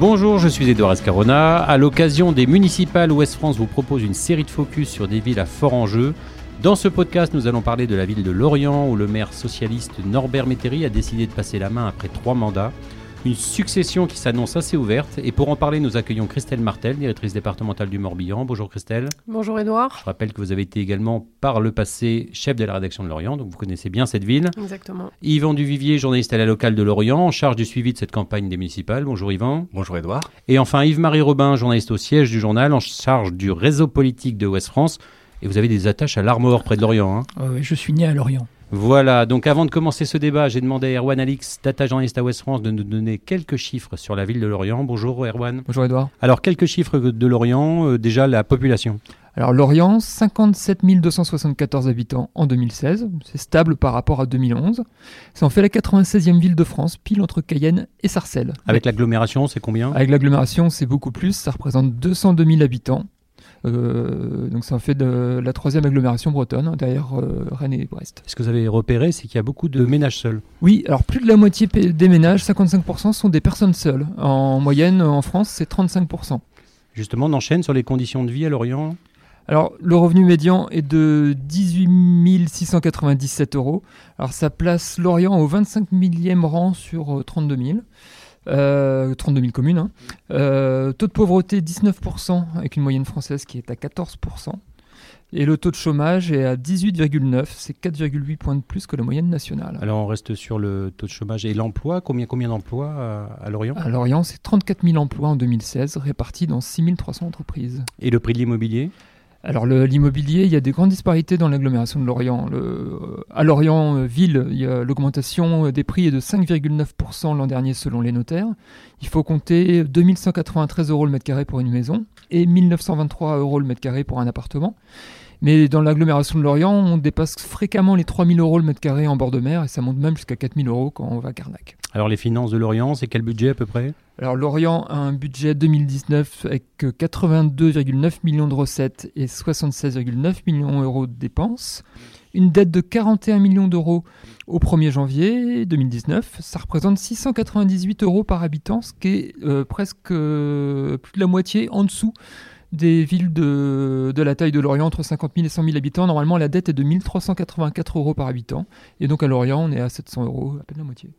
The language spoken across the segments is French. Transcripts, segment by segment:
Bonjour, je suis Edouard Escarona. À l'occasion des municipales, Ouest France vous propose une série de focus sur des villes à fort enjeu. Dans ce podcast, nous allons parler de la ville de Lorient, où le maire socialiste Norbert Métairie a décidé de passer la main après trois mandats. Une succession qui s'annonce assez ouverte. Et pour en parler, nous accueillons Christelle Martel, directrice départementale du Morbihan. Bonjour Christelle. Bonjour Edouard. Je rappelle que vous avez été également par le passé chef de la rédaction de Lorient, donc vous connaissez bien cette ville. Exactement. Yvan Duvivier, journaliste à la locale de Lorient, en charge du suivi de cette campagne des municipales. Bonjour Yvan. Bonjour Edouard. Et enfin Yves-Marie Robin, journaliste au siège du journal, en charge du réseau politique de Ouest France. Et vous avez des attaches à l'Armor près de Lorient. Hein. Ah oui, je suis né à Lorient. Voilà, donc avant de commencer ce débat, j'ai demandé à Erwan Alix, data journaliste à Ouest France, de nous donner quelques chiffres sur la ville de Lorient. Bonjour Erwan. Bonjour Edouard. Alors quelques chiffres de Lorient, euh, déjà la population. Alors Lorient, 57 274 habitants en 2016, c'est stable par rapport à 2011. Ça en fait la 96e ville de France, pile entre Cayenne et Sarcelles. Avec l'agglomération, c'est combien? Avec l'agglomération, c'est beaucoup plus, ça représente 202 000 habitants. Euh, donc ça en fait de la troisième agglomération bretonne, hein, derrière euh, Rennes et Brest. Ce que vous avez repéré, c'est qu'il y a beaucoup de ménages seuls. Oui, alors plus de la moitié des ménages, 55%, sont des personnes seules. En moyenne, en France, c'est 35%. Justement, on enchaîne sur les conditions de vie à Lorient. Alors, le revenu médian est de 18 697 euros. Alors, ça place Lorient au 25 millième rang sur euh, 32 000. Euh, 32 000 communes. hein. Euh, taux de pauvreté 19% avec une moyenne française qui est à 14%. Et le taux de chômage est à 18,9, c'est 4,8 points de plus que la moyenne nationale. Alors on reste sur le taux de chômage et l'emploi. Combien, combien d'emplois à, à Lorient? À Lorient, c'est 34 000 emplois en 2016, répartis dans 6 300 entreprises. Et le prix de l'immobilier? Alors l'immobilier, il y a des grandes disparités dans l'agglomération de Lorient. Euh, à Lorient euh, ville, il y a l'augmentation euh, des prix est de 5,9% l'an dernier selon les notaires. Il faut compter 2193 euros le mètre carré pour une maison et 1923 euros le mètre carré pour un appartement. Mais dans l'agglomération de Lorient, on dépasse fréquemment les 3000 euros le mètre carré en bord de mer et ça monte même jusqu'à 4000 euros quand on va à Carnac. Alors les finances de Lorient, c'est quel budget à peu près? Alors Lorient a un budget 2019 avec euh, 82,9 millions de recettes et 76,9 millions d'euros de dépenses. Une dette de 41 millions d'euros au 1er janvier 2019. Ça représente 698 euros par habitant, ce qui est euh, presque euh, plus de la moitié en dessous des villes de, de la taille de Lorient, entre 50 000 et 100 000 habitants. Normalement, la dette est de 1384 euros par habitant. Et donc à Lorient, on est à 700 euros, à peine la moitié.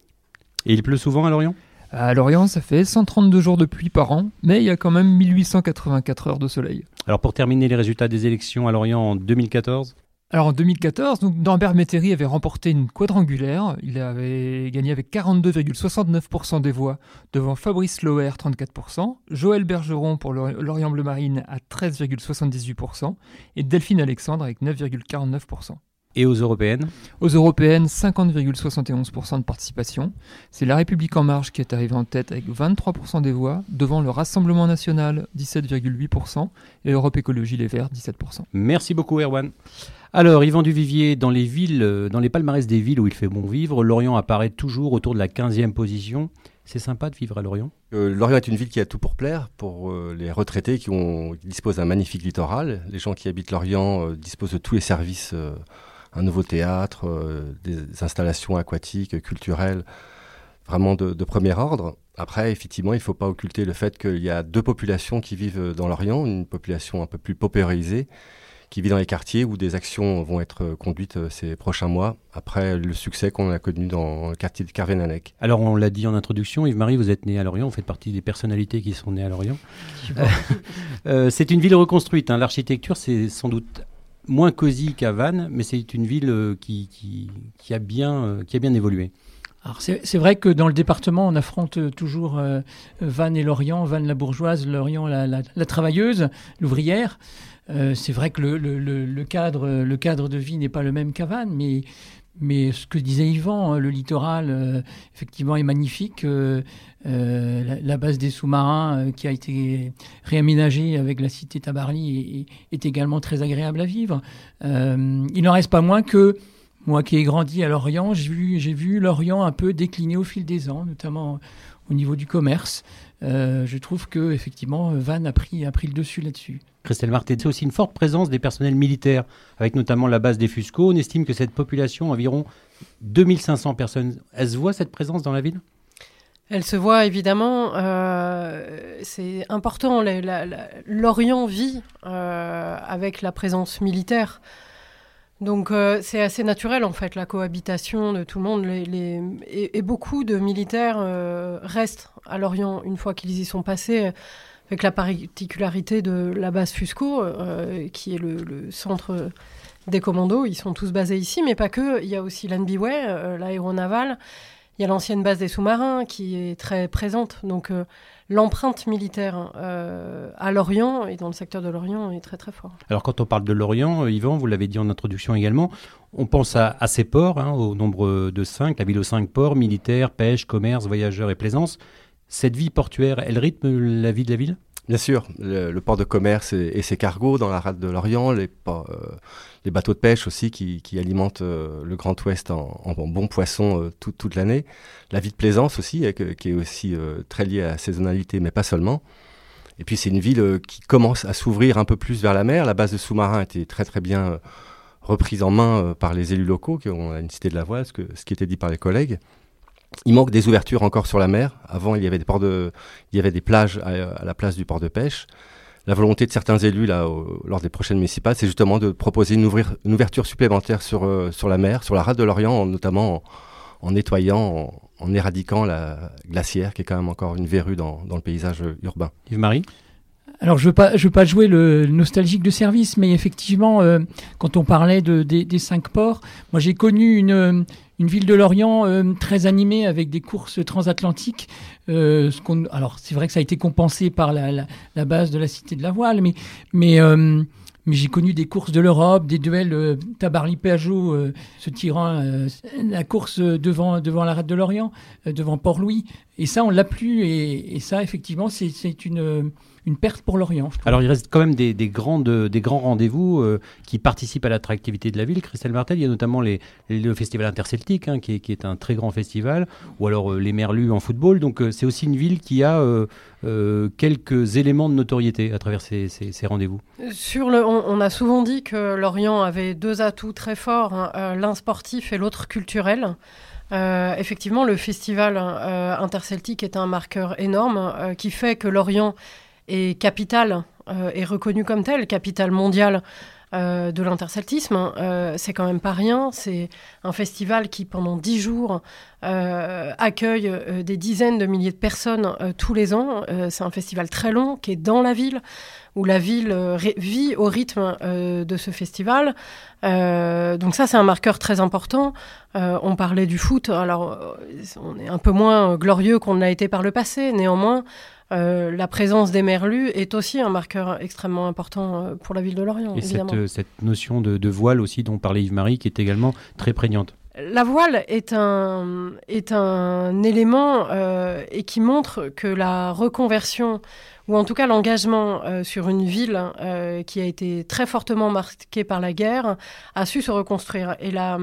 Et il pleut souvent à Lorient? À Lorient, ça fait 132 jours de pluie par an, mais il y a quand même 1884 heures de soleil. Alors pour terminer les résultats des élections à Lorient en 2014, Alors en 2014, donc, Norbert Métairie avait remporté une quadrangulaire. Il avait gagné avec 42,69% des voix devant Fabrice Loher, 34%, Joël Bergeron pour Lor- Lorient Bleu Marine à 13,78% et Delphine Alexandre avec 9,49%. Et aux européennes Aux européennes, 50,71% de participation. C'est La République En Marche qui est arrivée en tête avec 23% des voix, devant le Rassemblement National, 17,8%, et Europe Écologie Les Verts, 17%. Merci beaucoup Erwan. Alors Yvan Duvivier, dans les villes, dans les palmarès des villes où il fait bon vivre, Lorient apparaît toujours autour de la 15e position. C'est sympa de vivre à Lorient? Euh, Lorient est une ville qui a tout pour plaire pour euh, les retraités qui, ont, qui disposent d'un magnifique littoral. Les gens qui habitent Lorient euh, disposent de tous les services, euh, un nouveau théâtre, euh, des installations aquatiques, culturelles, vraiment de, de premier ordre. Après, effectivement, il ne faut pas occulter le fait qu'il y a deux populations qui vivent dans Lorient, une population un peu plus paupérisée, qui vit dans les quartiers où des actions vont être conduites euh, ces prochains mois, après le succès qu'on a connu dans le quartier de Carvenanec. Alors on l'a dit en introduction, Yves-Marie, vous êtes né à Lorient, vous faites partie des personnalités qui sont nées à Lorient. Euh, c'est une ville reconstruite, hein. l'architecture c'est sans doute moins cosy qu'à Vannes, mais c'est une ville euh, qui, a bien, euh, qui a bien évolué. C'est vrai que dans le département, on affronte euh, toujours Vannes et Lorient, Vannes la bourgeoise, Lorient la, travailleuse, l'ouvrière. C'est vrai que le- le- le cadre, le cadre de vie n'est pas le même qu'à Vannes, mais, mais ce que disait Yvan, hein, le littoral, euh, effectivement, est magnifique. Euh, euh, la, base des sous-marins qui a été réaménagée avec la cité Tabarly est, également très agréable à vivre. Il n'en reste pas moins que moi qui ai grandi à Lorient, j'ai vu Lorient un peu décliner au fil des ans, notamment au niveau du commerce. Euh, je trouve que effectivement Vannes a pris, a pris le dessus là-dessus. Christelle Martet, c'est aussi une forte présence des personnels militaires, avec notamment la base des Fusco. On estime que cette population, environ 2500 personnes, elle se voit cette présence dans la ville? Elle se voit évidemment, c'est important, l'Orient vit avec la présence militaire. Donc c'est assez naturel en fait la cohabitation de tout le monde Et, beaucoup de militaires restent à Lorient une fois qu'ils y sont passés avec la particularité de la base Fusco, euh, qui est le, centre des commandos. Ils sont tous basés ici, mais pas que. Il y a aussi l'NBWay, euh, l'aéronaval. Il y a l'ancienne base des sous-marins qui est très présente. Donc euh, l'empreinte militaire à l'Orient et dans le secteur de l'Orient est très très fort. Alors quand on parle de l'Orient, Yvan, vous l'avez dit en introduction également, on pense à, ces ports, hein, au nombre de cinq, la ville aux cinq ports, militaires, pêche, commerce, voyageurs et plaisance. Cette vie portuaire, elle rythme la vie de la ville? Bien sûr, le, port de commerce et, ses cargos dans la rade de l'Orient, les, euh, les, bateaux de pêche aussi qui, alimentent euh, le Grand Ouest en, en bons poissons euh, toute l'année. La vie de plaisance aussi, qui est aussi très liée à la saisonnalité, mais pas seulement. Et puis c'est une ville qui commence à s'ouvrir un peu plus vers la mer. La base de sous-marins était très très bien reprise en main par les élus locaux, qui ont une cité de la voile, ce, que, ce qui était dit par les collègues. Il manque des ouvertures encore sur la mer. Avant, il y avait des, ports de, il y avait des plages à, la place du port de pêche. La volonté de certains élus là, lors des prochaines municipales, c'est justement de proposer une, ouverture supplémentaire sur, euh, sur la mer, sur la rade de l'Orient, notamment en, nettoyant, en, éradiquant la glacière, qui est quand même encore une verrue dans, le paysage urbain. Yves-Marie? Alors, je veux, pas, je veux pas jouer le nostalgique de service, mais effectivement, euh, quand on parlait de, des, cinq ports, moi j'ai connu une, une ville de Lorient euh, très animée avec des courses transatlantiques. Euh, alors c'est vrai que ça a été compensé par la, base de la Cité de la Voile, mais, mais, euh, mais j'ai connu des courses de l'Europe, des duels Tabarly-Péageot se tirant la course devant, devant la rade de Lorient, devant Port-Louis. Et ça, on l'a plus. Et, et ça, effectivement, c'est une une perte pour l'Orient. Alors il reste quand même des, grandes, des grands rendez-vous euh, qui participent à l'attractivité de la ville. Christelle Martel, il y a notamment les, le festival interceltique, hein, qui, est, qui, est, un très grand festival, ou alors euh, les Merlus en football. Donc euh, c'est aussi une ville qui a quelques éléments de notoriété à travers ces, ces, rendez-vous. Sur le, on, a souvent dit que l'Orient avait deux atouts très forts, hein, l'un sportif et l'autre culturel. effectivement, le festival interceltique est un marqueur énorme qui fait que l'Orient et capitale, euh, est reconnue comme telle, capitale mondiale euh, de l'interceltisme. Euh, c'est quand même pas rien. C'est un festival qui, pendant dix jours, accueille des dizaines de milliers de personnes tous les ans. c'est un festival très long qui est dans la ville, où la ville vit au rythme de ce festival. donc ça, c'est un marqueur très important. on parlait du foot. Alors, on est un peu moins glorieux qu'on l'a été par le passé. Néanmoins, euh, la présence des merlus est aussi un marqueur extrêmement important euh, pour la ville de Lorient. Et cette, euh, cette, notion de, voile aussi dont parlait Yves-Marie qui est également très prégnante. La voile est un, est un élément et qui montre que la reconversion, ou en tout cas l'engagement sur une ville qui a été très fortement marquée par la guerre, a su se reconstruire. Et la,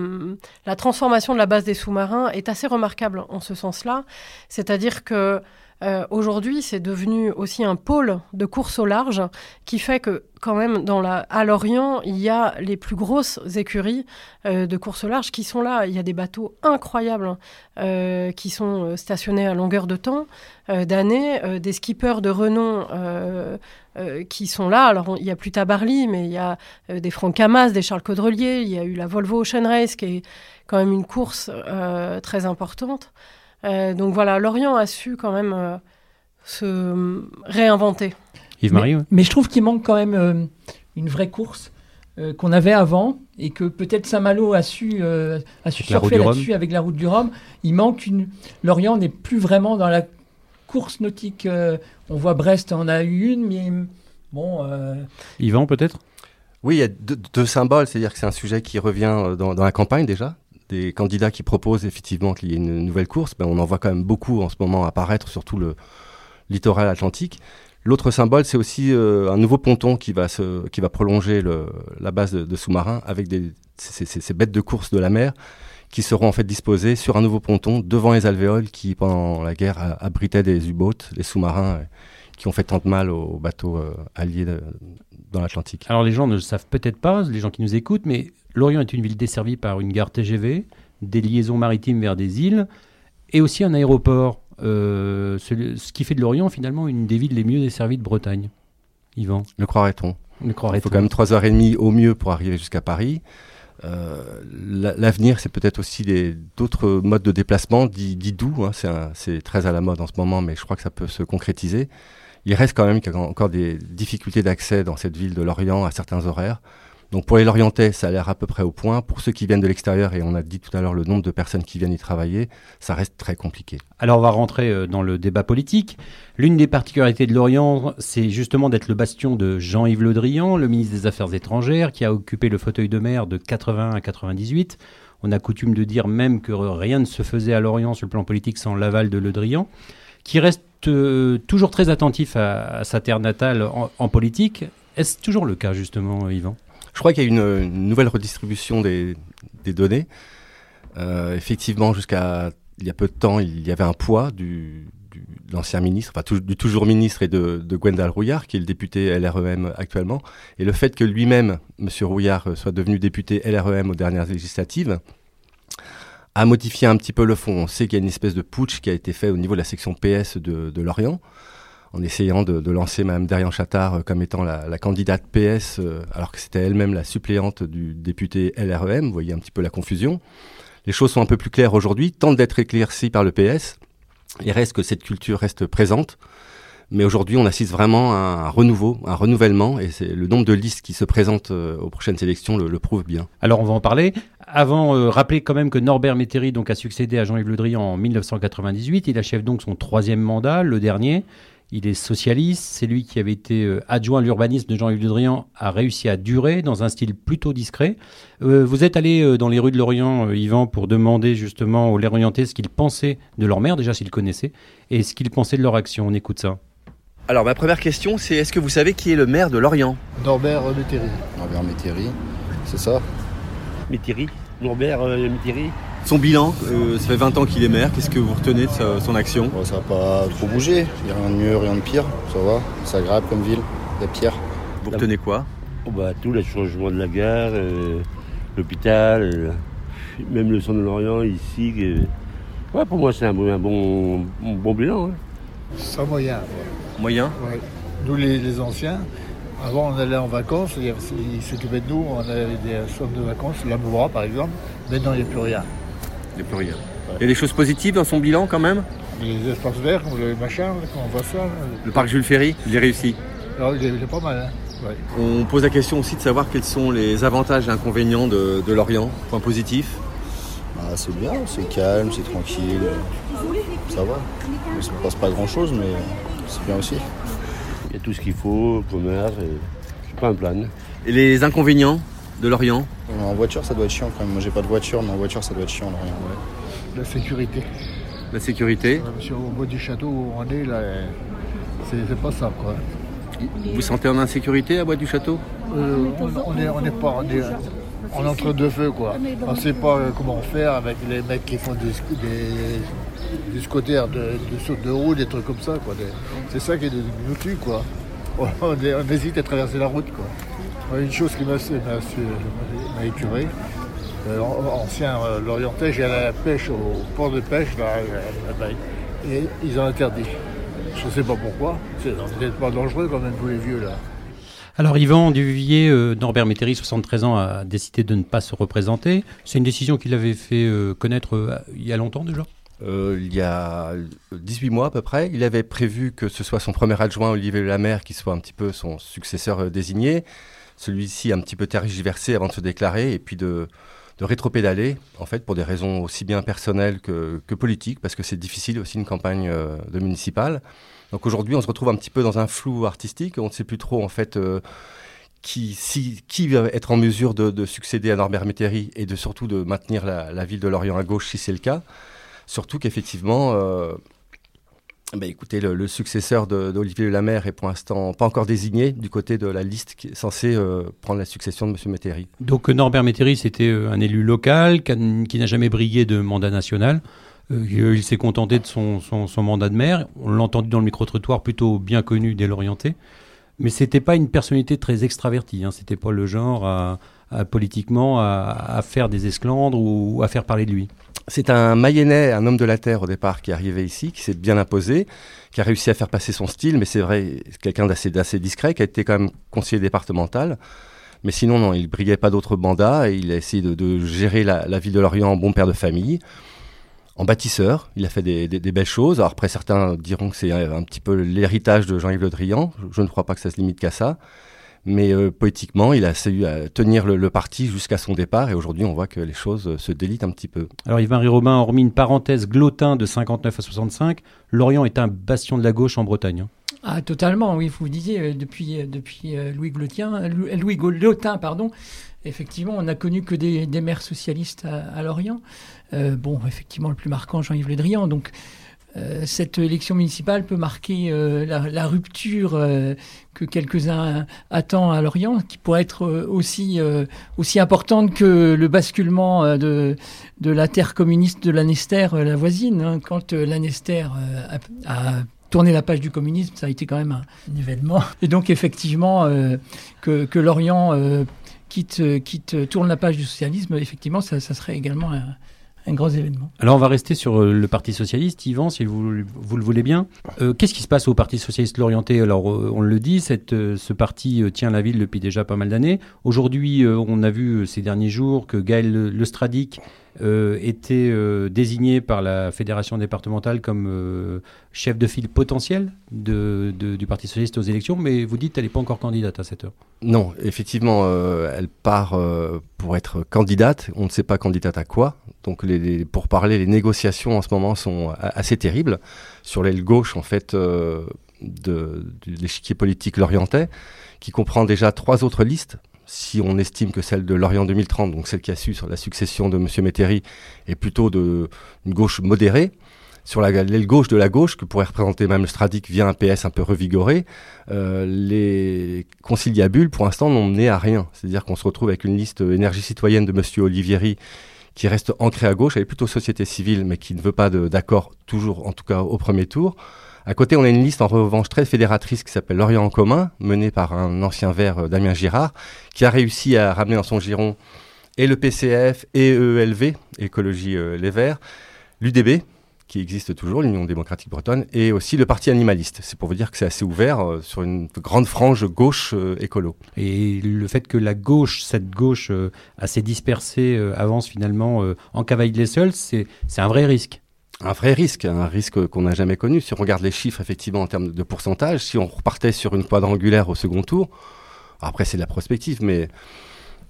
la transformation de la base des sous-marins est assez remarquable en ce sens-là. C'est-à-dire que euh, aujourd'hui, c'est devenu aussi un pôle de course au large qui fait que quand même dans la, à Lorient, il y a les plus grosses écuries euh, de course au large qui sont là. Il y a des bateaux incroyables euh, qui sont stationnés à longueur de temps, d'années, des skippers de renom qui sont là. Alors il n'y a plus Tabarly, mais il y a des Franck Camas, des Charles Caudrelier, il y a eu la Volvo Ocean Race qui est quand même une course très importante. Euh, donc voilà, Lorient a su quand même euh, se réinventer. Yves-Marie mais, je trouve qu'il manque quand même euh, une vraie course qu'on avait avant et que peut-être Saint-Malo a su, a su surfer là-dessus avec la route du Rhum. Il manque une. Lorient n'est plus vraiment dans la course nautique. on voit Brest en a eu une, mais bon. Yvan peut-être? Oui, il y a deux, symboles, c'est-à-dire que c'est un sujet qui revient dans, la campagne déjà, des candidats qui proposent effectivement qu'il y ait une nouvelle course, ben on en voit quand même beaucoup en ce moment apparaître, surtout le littoral atlantique. L'autre symbole, c'est aussi euh, un nouveau ponton qui va, qui va prolonger la base de, sous-marins avec des, ces, bêtes de course de la mer qui seront en fait disposées sur un nouveau ponton devant les alvéoles qui, pendant la guerre, abritaient des U-boats, les sous-marins euh, qui ont fait tant de mal aux bateaux euh, alliés dans l'Atlantique. Alors les gens ne le savent peut-être pas, les gens qui nous écoutent, mais Lorient est une ville desservie par une gare TGV, des liaisons maritimes vers des îles et aussi un aéroport. euh, ce, ce qui fait de Lorient finalement une des villes les mieux desservies de Bretagne. Yvan, Le croirait-on? Le Il faut quand même 3h30 au mieux pour arriver jusqu'à Paris. Euh, la- L'avenir, c'est peut-être aussi d'autres modes de déplacement, dits, dits doux. hein. C'est très à la mode en ce moment, mais je crois que ça peut se concrétiser. Il reste quand même qu'il y a encore des difficultés d'accès dans cette ville de Lorient à certains horaires. Donc pour les Lorientais, ça a l'air à peu près au point. Pour ceux qui viennent de l'extérieur, et on a dit tout à l'heure le nombre de personnes qui viennent y travailler, ça reste très compliqué. Alors on va rentrer euh, dans le débat politique. L'une des particularités de Lorient, c'est justement d'être le bastion de Jean-Yves Le Drian, le ministre des Affaires étrangères, qui a occupé le fauteuil de maire de 80 à 98. On a coutume de dire même que rien ne se faisait à Lorient sur le plan politique sans l'aval de Le Drian, qui reste euh, toujours très attentif à, sa terre natale en, en politique. Est-ce toujours le cas justement, Yvan? Je crois qu'il y a une, une nouvelle redistribution des, données. Euh, effectivement, jusqu'à il y a peu de temps, il y avait un poids du, du- de l'ancien ministre, enfin du toujours ministre et de, de Gwendal Rouillard, qui est le député LREM actuellement. Et le fait que lui-même, M. Rouillard, euh, soit devenu député LREM aux dernières législatives, a modifié un petit peu le fond. On sait qu'il y a une espèce de putsch qui a été fait au niveau de la section PS de, de Lorient, en essayant de, lancer Mme Darian Chattard euh, comme étant la, candidate PS, euh, alors que c'était elle-même la suppléante du député LREM. Vous voyez un petit peu la confusion. Les choses sont un peu plus claires aujourd'hui, tentent d'être éclaircies par le PS. Il reste que cette culture reste présente. Mais aujourd'hui, on assiste vraiment à un renouveau, un renouvellement, et c'est le nombre de listes qui se présentent euh, aux prochaines élections le, le prouve bien. Alors on va en parler. Avant, euh, rappelez quand même que Norbert Métairie donc, a succédé à Jean-Yves Le Drian en 1998. Il achève donc son troisième mandat, le dernier. Il est socialiste. C'est lui qui avait été euh, adjoint à l'urbanisme de Jean-Yves Le Drian, a réussi à durer dans un style plutôt discret. Euh, vous êtes allé euh, dans les rues de Lorient, euh, Yvan, pour demander justement aux Lorientais ce qu'ils pensaient de leur maire, déjà s'ils connaissaient, et ce qu'ils pensaient de leur action. On écoute ça. Alors ma première question c'est est-ce que vous savez qui est le maire de Lorient? Norbert Métairie. Norbert Métairie, c'est ça? Métairie, Norbert euh, Métairie. Son bilan, euh, ça fait 20 ans qu'il est maire, qu'est-ce que vous retenez de sa- son action Bon, Ça n'a pas trop bougé, il n'y a rien de mieux, rien de pire, ça va, c'est agréable comme ville, il y a pire. Vous retenez quoi Oh, bah, tout le changement de la gare, euh, l'hôpital, euh, même le centre de Lorient ici. euh, Ouais, pour moi c'est un, bon- un bon, un bon bilan. hein. Ça moyen. Moyen Ouais. Nous, les, les anciens, avant, on allait en vacances, ils s'occupaient de nous, on avait des sommes de vacances, la Moura par exemple. Maintenant, il n'y a plus rien. Il n'y a plus rien. Il y a des choses positives dans son bilan quand même? Les espaces verts, le machin, quand on voit ça, là, Le parc Jules Ferry, il est réussi. alors, il, est, il est pas mal. Hein. Ouais. On pose la question aussi de savoir quels sont les avantages et inconvénients de, de Lorient, point positif. Bah, c'est bien, c'est calme, c'est tranquille, ça va. Il se passe pas grand chose, mais c'est bien aussi. Il y a tout ce qu'il faut, commerce, et je suis pas un plan. Et les inconvénients? De Lorient En voiture, ça doit être chiant quand même. Moi, j'ai pas de voiture, mais en voiture, ça doit être chiant. Là, rien. La sécurité. La sécurité Sur au bout du château où on est, là, c'est c'est pas ça, quoi. Vous vous sentez en insécurité à Bois du Château? Euh, on, on est, on est pas, on est en entre deux feux quoi. On sait pas euh, comment faire avec les mecs qui font des, des, des scooters de, de saut de roue, des trucs comme ça quoi. C'est ça qui est de- nous tue quoi. On, on hésite à traverser la route quoi. Une chose qui m'a écuré, euh, an- ancien euh, Lorientais, j'ai allé à la pêche au port de pêche là, à la baie. et ils ont interdit. Je sais pas pourquoi. C'est peut-être pas dangereux quand même pour les vieux là. Alors Yvan Duvivier, euh, Norbert Métairie, 73 ans, a décidé de ne pas se représenter. C'est une décision qu'il avait fait euh, connaître euh, il y a longtemps déjà? Euh, il y a 18 mois à peu près, il avait prévu que ce soit son premier adjoint, Olivier Lamer, qui soit un petit peu son successeur euh, désigné. Celui-ci un petit peu tergiversé avant de se déclarer et puis de, de rétropédaler, en fait, pour des raisons aussi bien personnelles que, que politiques, parce que c'est difficile aussi une campagne euh, de municipale. Donc aujourd'hui, on se retrouve un petit peu dans un flou artistique. On ne sait plus trop, en fait, euh, qui, qui va être en mesure de, de succéder à Norbert Métairie et de surtout de maintenir la, la ville de Lorient à gauche si c'est le cas. Surtout qu'effectivement, euh, bah, écoutez, le, successeur d'Olivier Lamer est pour l'instant pas encore désigné du côté de la liste qui est censée euh, prendre la succession de M. Métairie. Donc euh, Norbert Métairie, c'était euh, un élu local qui n'a jamais brillé de mandat national. Il s'est contenté de son mandat de maire. On l'a entendu dans le micro-trottoir, plutôt bien connu dès l'orienté. Mais c'était pas une personnalité très extravertie. Hein. C'était pas le genre à, à, politiquement à, faire des esclandres ou à faire parler de lui. C'est un Mayennais, un homme de la terre au départ, qui est arrivé ici, qui s'est bien imposé, qui a réussi à faire passer son style, mais c'est vrai, quelqu'un d'assez discret, qui a été quand même conseiller départemental. Mais sinon, non, il briguait pas d'autres mandats et il a essayé de, gérer la, la, ville de Lorient en bon père de famille en bâtisseur. Il a fait des, belles choses. Après, certains diront que c'est un petit peu l'héritage de Jean-Yves Le Drian. Je ne crois pas que ça se limite qu'à ça. Mais euh, poétiquement, il a su à tenir le, parti jusqu'à son départ. Et aujourd'hui, on voit que les choses euh, se délitent un petit peu. Alors Yves-Marie Robin, hormis une parenthèse glotin de 59 à 65, Lorient est un bastion de la gauche en Bretagne. Hein. Ah, totalement, oui, vous le disiez, euh, depuis, depuis Louis, Glotien, Louis Glotin, pardon, effectivement, on n'a connu que des, maires socialistes à, Lorient. bon, effectivement, le plus marquant, Jean-Yves Le Drian. Donc, euh, cette élection municipale peut marquer euh, la, rupture euh, que quelques-uns attendent à Lorient, qui pourrait être aussi, aussi importante que le basculement de, de la terre communiste de l'Anester, la voisine. Hein. quand l'Anester a, tourné la page du communisme, ça a été quand même un, événement. Et donc effectivement, que, que, Lorient quitte, quitte, tourne la page du socialisme, effectivement, ça, ça serait également un, un gros événement. Alors on va rester sur euh, le Parti Socialiste, Yvan, si vous, vous le voulez bien. Euh, qu'est-ce qui se passe au Parti Socialiste Lorienté? Alors euh, on le dit, ce parti tient la ville depuis déjà pas mal d'années. Aujourd'hui, on a vu ces derniers jours que Gaël Lestradic euh, était euh, désigné par la fédération départementale comme euh, chef de file potentiel du Parti socialiste aux élections, mais vous dites qu'elle n'est pas encore candidate à cette heure. Non, effectivement, elle part pour être candidate. On ne sait pas candidate à quoi. Donc, pour parler, les négociations en ce moment sont assez terribles sur l'aile gauche, en fait, de, de l'échiquier politique lorientais, qui comprend déjà trois autres listes si on estime que celle de Lorient 2030, donc celle qui a su sur la succession de M. Métairie, est plutôt de, gauche modérée, sur l'aile gauche de la gauche, que pourrait représenter même Stradic via un PS un peu revigoré, euh, les conciliabules, pour l'instant, n'ont mené à rien. C'est-à-dire qu'on se retrouve avec une liste énergie citoyenne de M. Olivieri qui reste ancrée à gauche, elle est plutôt société civile, mais qui ne veut pas d'accord, toujours, en tout cas au premier tour. À côté, on a une liste en revanche très fédératrice qui s'appelle L'Orient en commun, menée par un ancien vert, euh, Damien Girard, qui a réussi à ramener dans son giron et le PCF et EELV, Écologie euh, Les Verts, l'UDB, qui existe toujours, l'Union démocratique bretonne, et aussi le Parti animaliste. C'est pour vous dire que c'est assez ouvert euh, sur une grande frange gauche écolo. Et le fait que la gauche, cette gauche assez dispersée, avance finalement en cavalier seul, c'est un vrai risque un vrai risque, un risque qu'on n'a jamais connu. Si on regarde les chiffres, effectivement, en termes de pourcentage, si on repartait sur une quadrangulaire au second tour, après c'est de la prospective, mais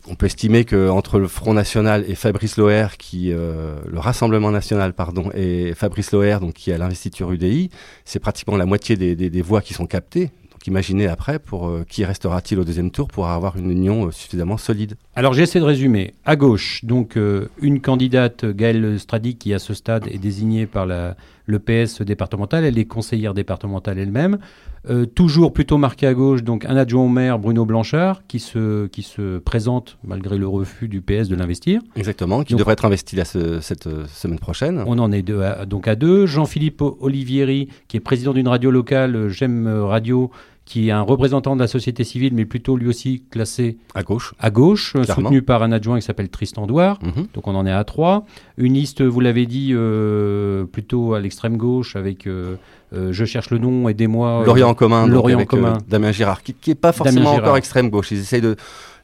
on peut estimer qu'entre le Front National et Fabrice Loher, qui, euh, le Rassemblement National, pardon, et Fabrice Loher, donc qui a l'investiture UDI, c'est pratiquement la moitié des, des voix qui sont captées imaginez après pour euh, qui restera-t-il au deuxième tour pour avoir une union euh, suffisamment solide? Alors j'essaie de résumer. À gauche, donc euh, une candidate, Gaëlle Stradic, qui à ce stade est désignée par la, le PS départemental. Elle est conseillère départementale elle-même. toujours plutôt marquée à gauche, donc un adjoint au maire, Bruno Blanchard, qui se, qui se présente malgré le refus du PS de l'investir. Exactement, qui devrait être investi là cette semaine prochaine. On en est donc à deux. Jean-Philippe Olivieri, qui est président d'une radio locale, J'aime Radio, qui est un représentant de la société civile, mais plutôt lui aussi classé à gauche, à gauche soutenu par un adjoint qui s'appelle Tristan Douard. Mhm. Donc on en est à trois. Une liste, vous l'avez dit, euh, plutôt à l'extrême gauche avec euh, euh, Je cherche le nom, aidez-moi. L'Orient en commun. L'Orient en commun. Damien Girard, qui n'est pas forcément encore extrême gauche. Ils essayent de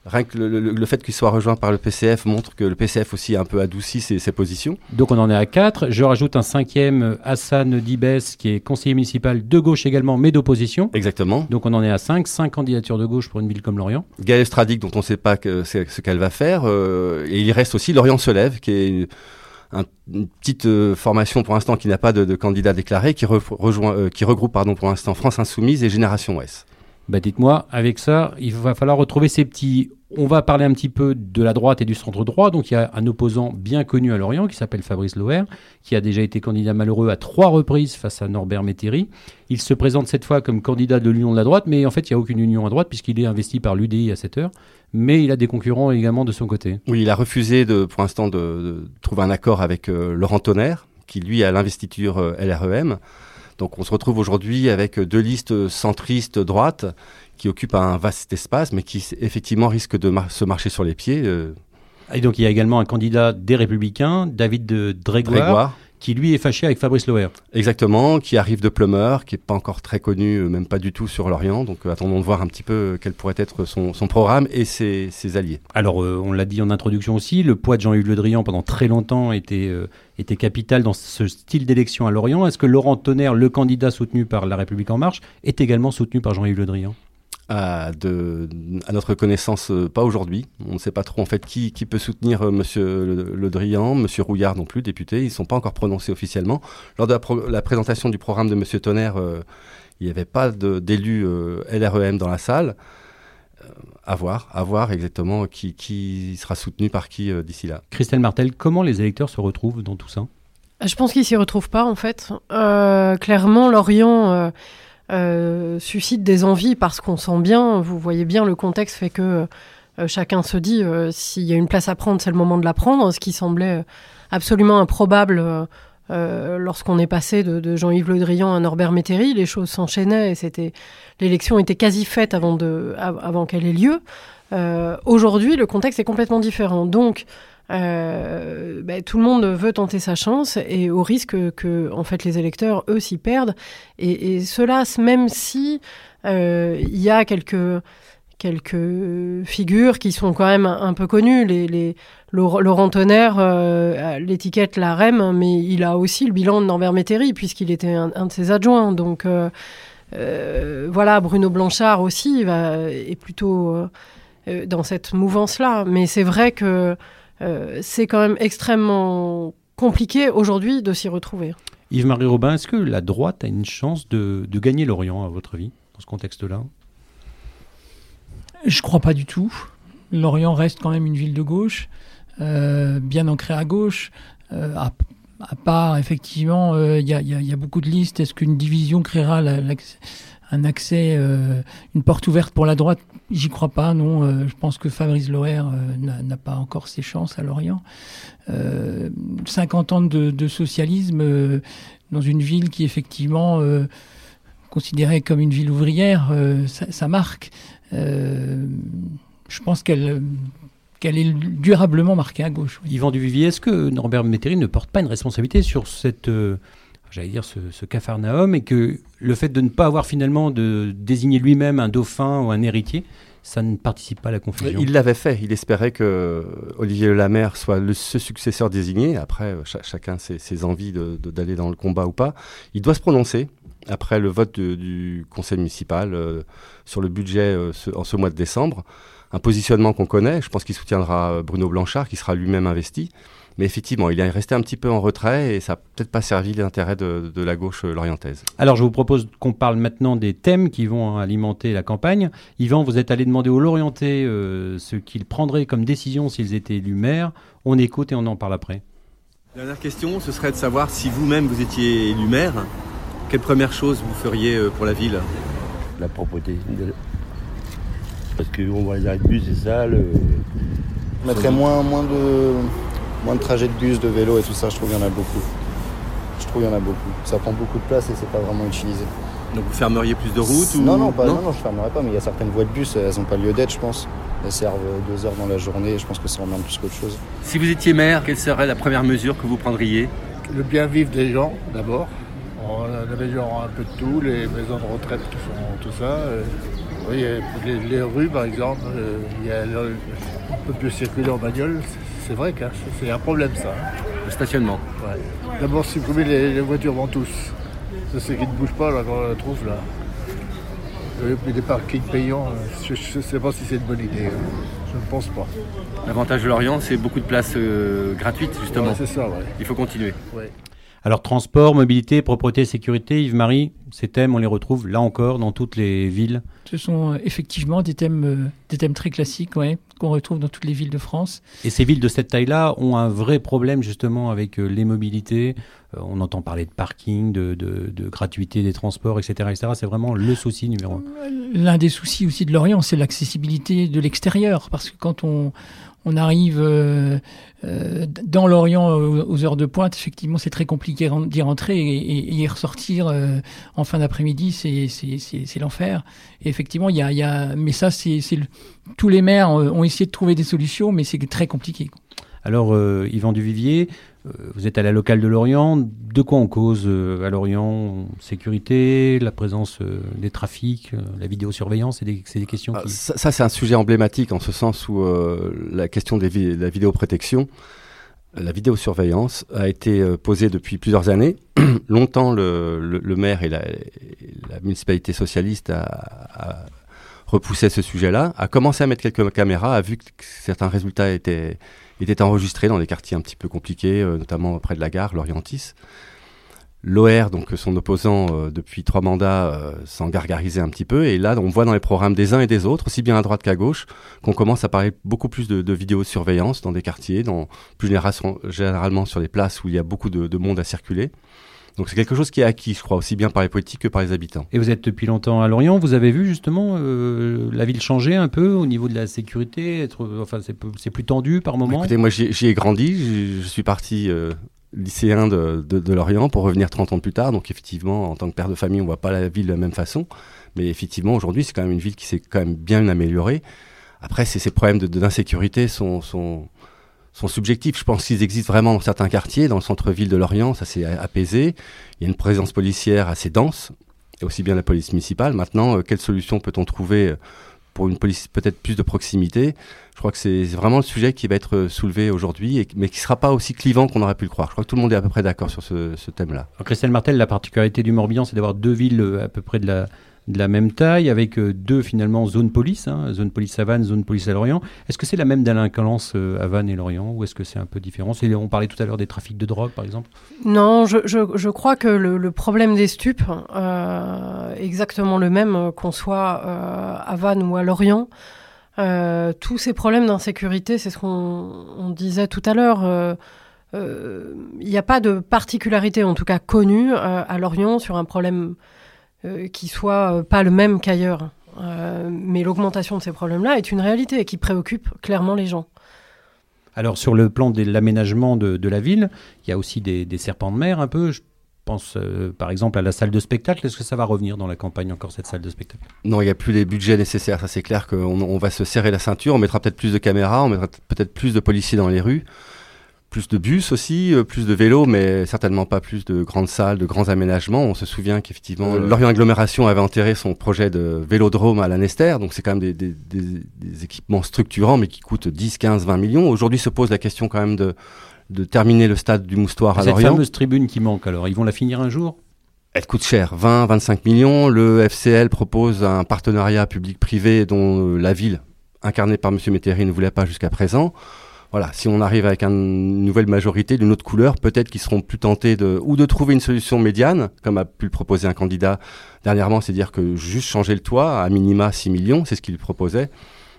Rien que le, fait qu'il soit rejoint par le PCF montre que le PCF aussi a un peu adouci ses, positions. Donc on en est à 4. Je rajoute un cinquième, Hassan Dibes, qui est conseiller municipal de gauche également, mais d'opposition. Exactement. Donc on en est à 5. 5 candidatures de gauche pour une ville comme Lorient. Gaël Stradic, dont on ne sait pas ce qu'elle va faire. Euh, et il reste aussi Lorient se lève, qui est une, petite euh, formation pour l'instant qui n'a pas de, candidat déclaré, qui, rejoint, euh, qui regroupe pardon, pour l'instant France Insoumise et Génération Ouest. Bah dites-moi, avec ça, il va falloir retrouver ces petits on va parler un petit peu de la droite et du centre droit. Donc il y a un opposant bien connu à Lorient qui s'appelle Fabrice Loher, qui a déjà été candidat malheureux à trois reprises face à Norbert Métairie. Il se présente cette fois comme candidat de l'union de la droite, mais en fait il n'y a aucune union à droite puisqu'il est investi par l'UDI à cette heure. Mais il a des concurrents également de son côté. Oui, il a refusé de, pour l'instant de, trouver un accord avec euh, Laurent Tonnerre, qui lui a l'investiture euh, LREM. Donc on se retrouve aujourd'hui avec deux listes centristes droites qui occupe un vaste espace, mais qui effectivement risque de se marcher sur les pieds. Euh, Et donc il y a également un candidat des Républicains, David de Drégoire. Qui lui est fâché avec Fabrice Loher. Exactement, qui arrive de Plumeur, qui n'est pas encore très connu, euh, même pas du tout sur l'Orient. Donc euh, attendons de voir un petit peu euh, quel pourrait être son, son programme et ses, ses alliés. Alors, euh, on l'a dit en introduction aussi, le poids de Jean-Yves Le Drian pendant très longtemps était, euh, était capital dans ce style d'élection à Lorient. Est-ce que Laurent Tonnerre, le candidat soutenu par La République En Marche, est également soutenu par Jean-Yves Le Drian? À, de, à notre connaissance, euh, pas aujourd'hui. On ne sait pas trop en fait qui, qui peut soutenir euh, Monsieur Le, Le Drian, Monsieur Rouillard non plus, député. Ils ne sont pas encore prononcés officiellement. Lors de la, pro- la présentation du programme de Monsieur Tonnerre, euh, il n'y avait pas de- d'élus euh, LREM dans la salle. Euh, à voir, à voir exactement qui, qui sera soutenu par qui euh, d'ici là. Christelle Martel, comment les électeurs se retrouvent dans tout ça? Je pense qu'ils s'y retrouvent pas en fait. Euh, clairement, Lorient euh, suscite des envies parce qu'on sent bien, vous voyez bien, le contexte fait que euh, chacun se dit euh, s'il y a une place à prendre, c'est le moment de la prendre, ce qui semblait absolument improbable. lorsqu'on est passé de, Jean-Yves Le Drian à Norbert Métairie, les choses s'enchaînaient et c'était l'élection était quasi faite avant avant qu'elle ait lieu. Aujourd'hui, le contexte est complètement différent. Donc, euh, ben, tout le monde veut tenter sa chance et au risque que, en fait, les électeurs, eux, s'y perdent. Et, cela, même si euh, il y a quelques quelques figures qui sont quand même un, peu connues. Les, Laurent Tonnerre, euh, l'étiquette la REM, mais il a aussi le bilan de Norbert Métairie, puisqu'il était un, de ses adjoints. Donc voilà, Bruno Blanchard aussi est plutôt dans cette mouvance-là. Mais c'est vrai que euh, c'est quand même extrêmement compliqué aujourd'hui de s'y retrouver. Yves-Marie Robin, est-ce que la droite a une chance de, de gagner l'Orient, à votre avis, dans ce contexte-là? Je crois pas du tout. Lorient reste quand même une ville de gauche, euh, bien ancrée à gauche. Euh, à, à part, effectivement, il y, a, y a- y a beaucoup de listes. Est-ce qu'une division créera la- un accès, euh, une porte ouverte pour la droite? J'y crois pas, non. Euh, je pense que Fabrice Loher euh, n'a pas encore ses chances à Lorient. Euh, 50 ans de, socialisme euh, dans une ville qui, effectivement, euh, considérée comme une ville ouvrière, euh, ça, marque. Euh, je pense qu'elle qu'elle est durablement marquée à gauche. oui. Yvan Duvivier, est-ce que Norbert Métairie ne porte pas une responsabilité sur cette, euh, j'allais dire, ce, ce et que le fait de ne pas avoir finalement de désigner lui-même un dauphin ou un héritier, ça ne participe pas à la confusion Il l'avait fait. Il espérait que Olivier Lamer soit le, ce successeur désigné. Après, euh, cha- chacun ses, ses envies d'aller dans le combat ou pas. Il doit se prononcer après le vote du conseil municipal euh, sur le budget euh, en ce mois de décembre. Un positionnement qu'on connaît. Je pense qu'il soutiendra euh, Bruno Blanchard, qui sera lui-même investi. Mais effectivement, il est resté un petit peu en retrait et ça n'a peut-être pas servi l'intérêt de, de la gauche euh, lorientaise. Alors, je vous propose qu'on parle maintenant des thèmes qui vont alimenter la campagne. Yvan, vous êtes allé demander aux Lorientais euh, ce qu'ils prendraient comme décision s'ils étaient élus maires. On écoute et on en parle après. Dernière question, ce serait de savoir si vous-même vous étiez élu maire, quelle première chose vous feriez euh, pour la ville? La propreté. de- Parce qu'on voit les arrêts de bus, c'est sale. euh, Je mettrais moins, moins, de, moins de trajets de bus, de vélo et tout ça, je trouve qu'il y en a beaucoup. Je trouve qu'il y en a beaucoup. Ça prend beaucoup de place et c'est pas vraiment utilisé. Donc vous fermeriez plus de routes ou... Non, non, pas, non, non, je fermerai pas, mais il y a certaines voies de bus, elles n'ont pas lieu d'être, je pense. Elles servent deux heures dans la journée et je pense que ça emmerde plus qu'autre chose. Si vous étiez maire, quelle serait la première mesure que vous prendriez? Le bien vivre des gens, d'abord. On avait genre un peu de tout, les maisons de retraite qui font tout ça. euh, oui, les, les rues, par exemple, euh, il y a on peut plus circuler en bagnole. C'est- vrai que c'est- c'est un problème, ça. Le stationnement. Ouais. D'abord, supprimer les, les voitures ventous. Ça, c'est qui ne bouge pas, là, quand on la trouve, là. Et puis des parkings payants, euh, je ne sais pas si c'est une bonne idée. hein. Je ne pense pas. L'avantage de Lorient, c'est beaucoup de places euh, gratuites, justement. Ouais, c'est ça, ouais. Il faut continuer. Alors, transport, mobilité, propreté, sécurité, Yves-Marie, ces thèmes, on les retrouve là encore dans toutes les villes. Ce sont euh, effectivement des thèmes, euh, des thèmes très classiques ouais, qu'on retrouve dans toutes les villes de France. Et ces villes de cette taille-là ont un vrai problème justement avec euh, les mobilités. Euh, on entend parler de parking, de, de- de gratuité des transports, etc. etc. C'est vraiment le souci numéro un. L'un des soucis aussi de Lorient, c'est l'accessibilité de l'extérieur, parce que quand on, on arrive euh, euh, dans l'Orient aux, heures de pointe, effectivement, c'est très compliqué d'y rentrer et, y ressortir en fin d'après-midi, c'est l'enfer. Effectivement, il y a, mais ça, c'est tous les maires ont essayé de trouver des solutions, mais c'est très compliqué. Alors, Yvan Duvivier, euh, vous êtes à la locale de Lorient. De quoi on cause euh, à Lorient Sécurité, la présence euh, des trafics, la vidéosurveillance? C'est des, des, questions ah, Ça, c'est un sujet emblématique en ce sens où la question de la vidéoprotection, la vidéosurveillance a été posée depuis plusieurs années. Longtemps, le, maire et la, municipalité socialiste a, a repoussé ce sujet-là, a commencé à mettre quelques caméras, a vu que certains résultats étaient il était enregistré dans des quartiers un petit peu compliqués, euh, notamment près de la gare, l'Orientis. L'OR, donc son opposant euh, depuis trois mandats, euh, s'en gargarisait un petit peu. Et là, on voit dans les programmes des uns et des autres, aussi bien à droite qu'à gauche, qu'on commence à parler beaucoup plus de, de vidéosurveillance dans des quartiers, plus généralement sur des places où il y a beaucoup de monde à circuler. Donc c'est quelque chose qui est acquis, je crois, aussi bien par les politiques que par les habitants. Et vous êtes depuis longtemps à Lorient, vous avez vu justement euh, la ville changer un peu au niveau de la sécurité être, Enfin, c'est plus tendu par moment? Écoutez, moi j'y ai grandi, je suis parti euh, lycéen de, de, Lorient pour revenir 30 ans plus tard, donc effectivement, en tant que père de famille, on voit pas la ville de la même façon, mais effectivement, aujourd'hui, c'est quand même une ville qui s'est quand même bien améliorée. Après, ces problèmes d'insécurité sont, sont sont subjectifs. Je pense qu'ils existent vraiment dans certains quartiers, dans le centre-ville de Lorient, ça s'est apaisé. Il y a une présence policière assez dense, et aussi bien la police municipale. Maintenant, euh, quelle solution peut-on trouver euh, pour une police peut-être plus de proximité? Je crois que c'est vraiment le sujet qui va être euh, soulevé aujourd'hui, mais qui ne sera pas aussi clivant qu'on aurait pu le croire. Je crois que tout le monde est à peu près d'accord sur ce, ce thème-là. Christelle Martel, la particularité du Morbihan, c'est d'avoir deux villes à peu près de la, de la même taille, avec euh, deux finalement zones police, hein, zone police à Vannes, zone police à Lorient. Est-ce que c'est la même délinquance euh, à Vannes et Lorient ou est-ce que c'est un peu différent? On parlait tout à l'heure des trafics de drogue par exemple? Non, je, crois que le, problème des stupes euh, exactement le même qu'on soit à Vannes ou à Lorient. tous ces problèmes d'insécurité, c'est ce qu'on disait tout à l'heure. Il n'y a pas de particularité, en tout cas connue, à Lorient sur un problème euh, qui soit euh, pas le même qu'ailleurs. Euh, mais l'augmentation de ces problèmes-là est une réalité et qui préoccupe clairement les gens. Alors sur le plan de l'aménagement de, la ville, il y a aussi des, serpents de mer un peu. Je pense par exemple à la salle de spectacle. Est-ce que ça va revenir dans la campagne encore cette salle de spectacle? Non, il n'y a plus les budgets nécessaires. Ça c'est clair qu'on on va se serrer la ceinture. On mettra peut-être plus de caméras, on mettra peut-être plus de policiers dans les rues plus de bus aussi, euh, plus de vélos, mais certainement pas plus de grandes salles, de grands aménagements. On se souvient qu'effectivement, Lorient Agglomération avait enterré son projet de vélodrome à l'Anester, donc c'est quand même des, des, des, équipements structurants, mais qui coûtent 10, 15, 20 millions. Aujourd'hui se pose la question quand même de, de terminer le stade du Moustoir à Lorient. Cette fameuse tribune qui manque, alors, ils vont la finir un jour? Elle coûte cher, 20, 25 millions. Le FCL propose un partenariat public-privé dont euh, la ville, incarnée par M. Métairie, ne voulait pas jusqu'à présent voilà, si on arrive avec une nouvelle majorité d'une autre couleur, peut-être qu'ils seront plus tentés de ou de trouver une solution médiane, comme a pu le proposer un candidat dernièrement, c'est-à-dire que juste changer le toit à minima 6 millions, c'est ce qu'il proposait,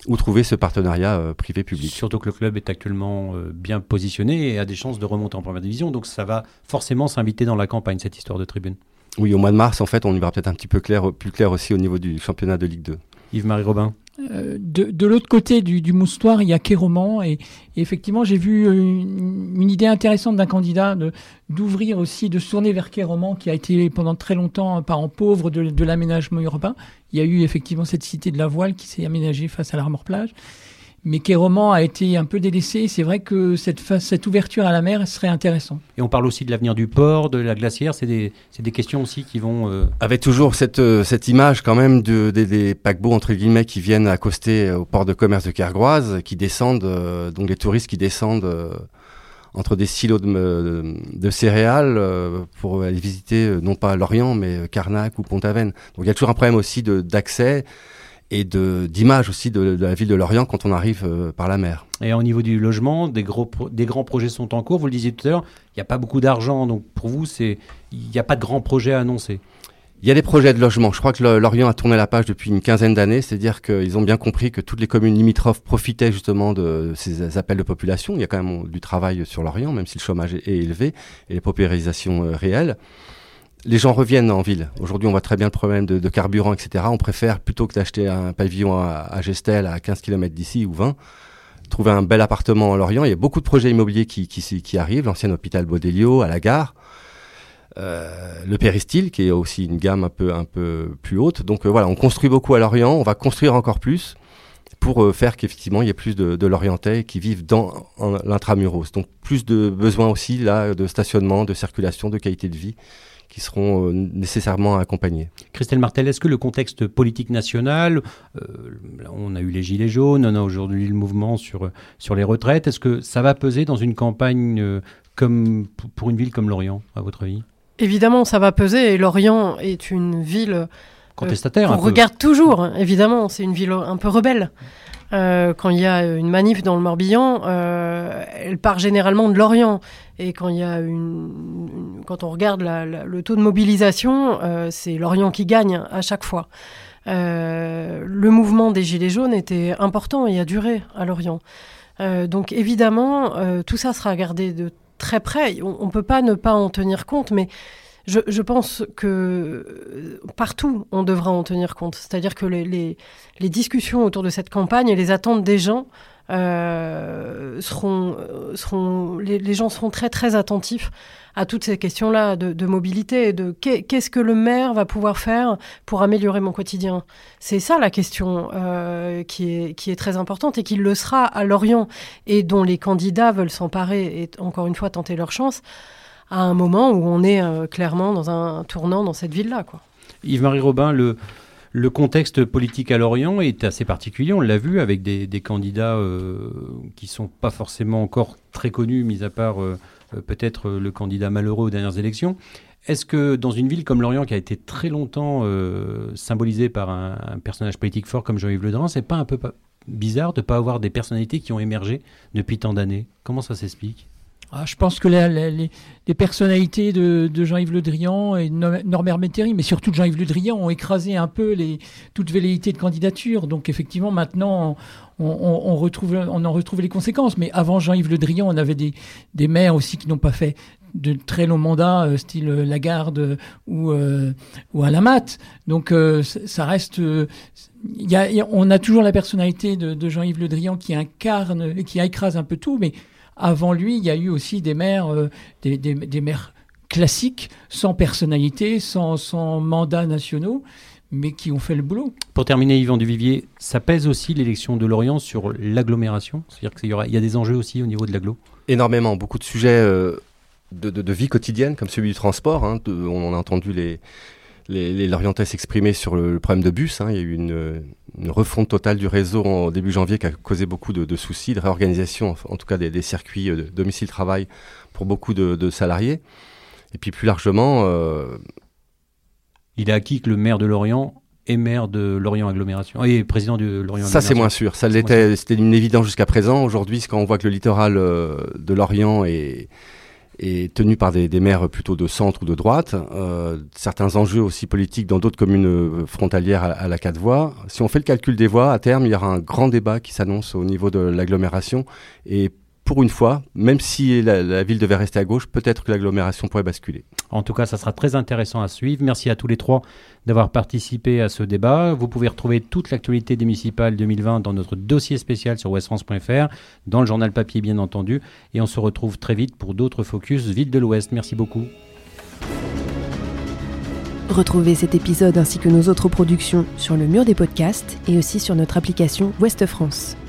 ou trouver ce partenariat euh, privé-public. Surtout que le club est actuellement euh, bien positionné et a des chances de remonter en première division, donc ça va forcément s'inviter dans la campagne cette histoire de tribune. Oui, au mois de mars, en fait, on y verra peut-être un petit peu clair, plus clair aussi au niveau du championnat de Ligue 2. Yves-Marie Robin euh, de, l'autre côté du, moustoir, il y a Kéroman. Et, effectivement, j'ai vu une, idée intéressante d'un candidat d'ouvrir aussi, de tourner vers Kéroman, qui a été pendant très longtemps un parent pauvre de, de l'aménagement urbain. Il y a eu effectivement cette cité de la voile qui s'est aménagée face à l'Armor Plage mais Kéroman a été un peu délaissé. C'est vrai que cette, cette ouverture à la mer serait intéressante. Et on parle aussi de l'avenir du port, de la glacière. C'est des, des, questions aussi qui vont. Euh, Avec toujours cette, euh, cette image quand même de, des paquebots entre guillemets qui viennent accoster au port de commerce de Kergroise, qui descendent, euh, donc les touristes qui descendent entre des silos de, de céréales pour aller visiter non pas Lorient mais Carnac ou Pont-Aven. Donc il y a toujours un problème aussi d'accès et de d'image aussi de, la ville de Lorient quand on arrive euh, par la mer. Et au niveau du logement, des, gros, des grands projets sont en cours. Vous le disiez tout à l'heure, il n'y a pas beaucoup d'argent, donc pour vous, c'est il n'y a pas de grands projets à annoncer. Il y a des projets de logement. Je crois que Lorient a tourné la page depuis une quinzaine d'années, c'est-à-dire qu'ils ont bien compris que toutes les communes limitrophes profitaient justement de ces appels de population. Il y a quand même du travail sur Lorient, même si le chômage est élevé et les paupérisations euh, réelles les gens reviennent en ville. Aujourd'hui, on voit très bien le problème de, carburant, etc. On préfère, plutôt que d'acheter un pavillon à, Gestel, à 15 km d'ici ou 20, trouver un bel appartement à Lorient. Il y a beaucoup de projets immobiliers qui, arrivent, l'ancien hôpital Baudelio, à la gare. Euh, le péristyle, qui est aussi une gamme un peu, un peu plus haute. Donc euh, voilà, on construit beaucoup à Lorient, on va construire encore plus pour euh, faire qu'effectivement il y ait plus de, de Lorientais qui vivent dans l'intramuros. Donc plus de besoins aussi là de stationnement, de circulation, de qualité de vie qui seront nécessairement accompagnés. Christelle Martel, est-ce que le contexte politique national, on a eu les Gilets jaunes, on a aujourd'hui le mouvement sur, sur les retraites, est-ce que ça va peser dans une campagne comme pour une ville comme Lorient, à votre avis? Évidemment, ça va peser. Et Lorient est une ville euh, contestataire. on regarde toujours. Évidemment, c'est une ville un peu rebelle. Euh, quand il y a une manif dans le Morbihan, euh, elle part généralement de Lorient. Et quand on regarde le taux de mobilisation, c'est Lorient qui gagne à chaque fois. le mouvement des Gilets jaunes était important et a duré à Lorient. donc évidemment, tout ça sera gardé de très près. On ne peut pas ne pas en tenir compte, mais je, pense que euh, partout, on devra en tenir compte. C'est-à-dire que les, discussions autour de cette campagne et les attentes des gens euh, seront, euh, seront les, gens seront très très attentifs à toutes ces questions-là de, mobilité, de qu'est-ce que le maire va pouvoir faire pour améliorer mon quotidien. C'est ça la question qui, est, qui est très importante et qui le sera à Lorient et dont les candidats veulent s'emparer et encore une fois tenter leur chance à un moment où on est euh, clairement dans un tournant dans cette ville-là. Yves-Marie Robin, le, le contexte politique à Lorient est assez particulier, on l'a vu, avec des, candidats euh, qui ne sont pas forcément encore très connus, mis à part euh, peut-être le candidat malheureux aux dernières élections. Est-ce que dans une ville comme Lorient, qui a été très longtemps symbolisée par un, personnage politique fort comme Jean-Yves Le Drian, c'est pas un peu bizarre de ne pas avoir des personnalités qui ont émergé depuis tant d'années? Comment ça s'explique? Ah, je pense que les, personnalités de, Jean-Yves Le Drian et Norbert Métairie, mais surtout de Jean-Yves Le Drian, ont écrasé un peu les, toute velléité de candidature. Donc effectivement, maintenant, on, retrouve, on en retrouve les conséquences. Mais avant Jean-Yves Le Drian, on avait des, maires aussi qui n'ont pas fait de très longs mandats, euh, style Lagarde ou, euh, ou Alamat. Donc euh, ça reste... on a toujours la personnalité de, Jean-Yves Le Drian qui incarne, qui écrase un peu tout, mais avant lui, il y a eu aussi des maires, euh, des, maires classiques, sans personnalité, sans, sans mandats nationaux mais qui ont fait le boulot. Pour terminer, Yvan Duvivier, ça pèse aussi l'élection de Lorient sur l'agglomération? C'est-à-dire qu'il y, aura, il y a des enjeux aussi au niveau de l'agglo Énormément, beaucoup de sujets euh, de, vie quotidienne, comme celui du transport. Hein, on a entendu les, les, Lorientais s'exprimer sur le, problème de bus. Hein. Il y a eu une, refonte totale du réseau en début janvier qui a causé beaucoup de, soucis, de réorganisation, en tout cas des, circuits euh, de domicile-travail pour beaucoup de, salariés. Et puis plus largement... Euh, Il est acquis que le maire de Lorient est maire de Lorient Agglomération et président de Lorient Ça, c'est moins sûr. Ça l'était, c'était une évidence jusqu'à présent. Aujourd'hui, quand on voit que le littoral euh, de Lorient est est tenu par des, maires plutôt de centre ou de droite. Euh, certains enjeux aussi politiques dans d'autres communes euh, frontalières à, la quatre voies. Si on fait le calcul des voix, à terme, il y aura un grand débat qui s'annonce au niveau de l'agglomération. Et pour une fois, même si la, ville devait rester à gauche, peut-être que l'agglomération pourrait basculer. En tout cas, ça sera très intéressant à suivre. Merci à tous les trois d'avoir participé à ce débat. Vous pouvez retrouver toute l'actualité des municipales 2020 dans notre dossier spécial sur westfrance.fr, dans le journal papier bien entendu. Et on se retrouve très vite pour d'autres focus Ville de l'Ouest. Merci beaucoup. Retrouvez cet épisode ainsi que nos autres productions sur le mur des podcasts et aussi sur notre application Ouest France.